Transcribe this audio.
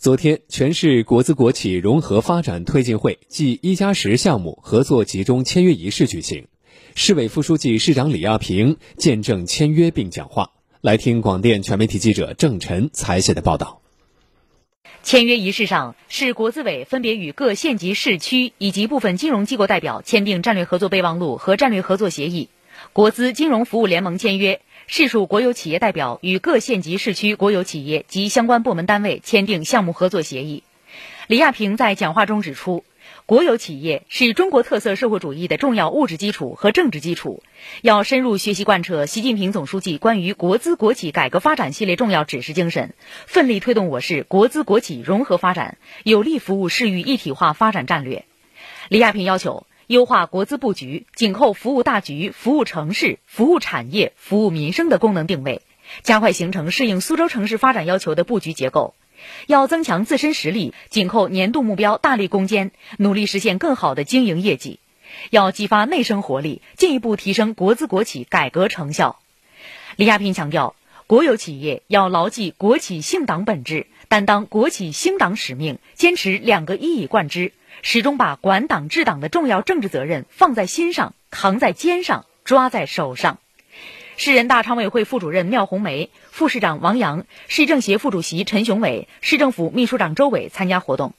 昨天，全市国资国企融合发展推进会暨“一加十”项目合作集中签约仪式举行，市委副书记、市长李亚平见证签约并讲话。来听广电全媒体记者郑晨采写的报道。签约仪式上，市国资委分别与各县级市区以及部分金融机构代表签订战略合作备忘录和战略合作协议，国资金融服务联盟签约。市属国有企业代表与各县级市区国有企业及相关部门单位签订项目合作协议。李亚平在讲话中指出，国有企业是中国特色社会主义的重要物质基础和政治基础，要深入学习贯彻习近平总书记关于国资国企改革发展系列重要指示精神，奋力推动我市国资国企融合发展，有力服务市域一体化发展战略。李亚平要求。优化国资布局，紧扣服务大局、服务城市、服务产业、服务民生的功能定位，加快形成适应苏州城市发展要求的布局结构。要增强自身实力，紧扣年度目标，大力攻坚，努力实现更好的经营业绩。要激发内生活力，进一步提升国资国企改革成效。李亚平强调，国有企业要牢记国企兴党本质，担当国企兴党使命，坚持两个一以贯之。始终把管党治党的重要政治责任放在心上，扛在肩上，抓在手上。市人大常委会副主任廖红梅、副市长王阳、市政协副主席陈雄伟、市政府秘书长周伟参加活动。